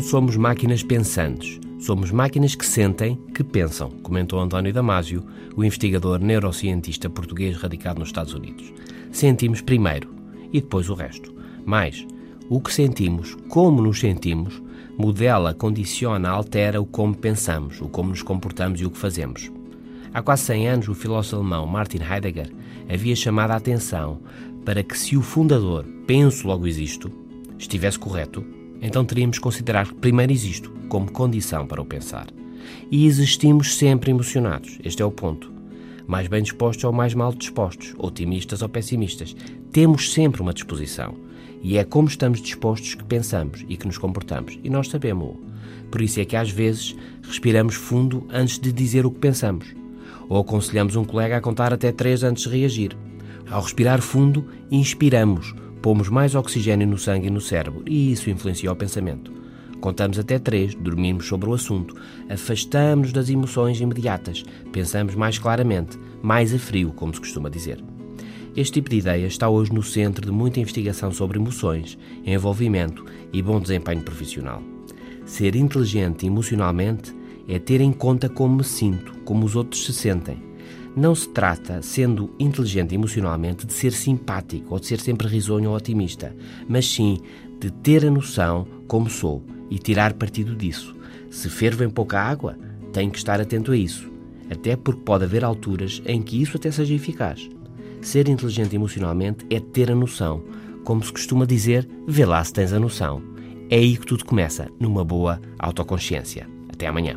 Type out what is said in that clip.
somos máquinas pensantes. Somos máquinas que sentem, que pensam, comentou António Damasio, o investigador neurocientista português radicado nos Estados Unidos. Sentimos primeiro e depois o resto. Mais, o que sentimos, como nos sentimos, modela, condiciona, altera o como pensamos, o como nos comportamos e o que fazemos. Há quase 100 anos, o filósofo alemão Martin Heidegger havia chamado a atenção para que, se o fundador penso logo existo estivesse correto, então teríamos que considerar que primeiro existo como condição para o pensar. E existimos sempre emocionados, este é o ponto. Mais bem dispostos ou mais mal dispostos, otimistas ou pessimistas. Temos sempre uma disposição. E é como estamos dispostos que pensamos e que nos comportamos. E nós sabemos-o. Por isso é que às vezes respiramos fundo antes de dizer o que pensamos. Ou aconselhamos um colega a contar até três antes de reagir. Ao respirar fundo, inspiramos, pomos mais oxigênio no sangue e no cérebro, e isso influencia o pensamento. Contamos até três, dormimos sobre o assunto, afastamos-nos das emoções imediatas, pensamos mais claramente, mais a frio, como se costuma dizer. Este tipo de ideia está hoje no centro de muita investigação sobre emoções, envolvimento e bom desempenho profissional. Ser inteligente emocionalmente é ter em conta como me sinto, como os outros se sentem não se trata, sendo inteligente emocionalmente, de ser simpático ou de ser sempre risonho ou otimista, mas sim de ter a noção como sou e tirar partido disso. Se fervo em pouca água, tenho que estar atento a isso, até porque pode haver alturas em que isso até seja eficaz. Ser inteligente emocionalmente é ter a noção, como se costuma dizer, vê lá se tens a noção. É aí que tudo começa, numa boa autoconsciência. Até amanhã.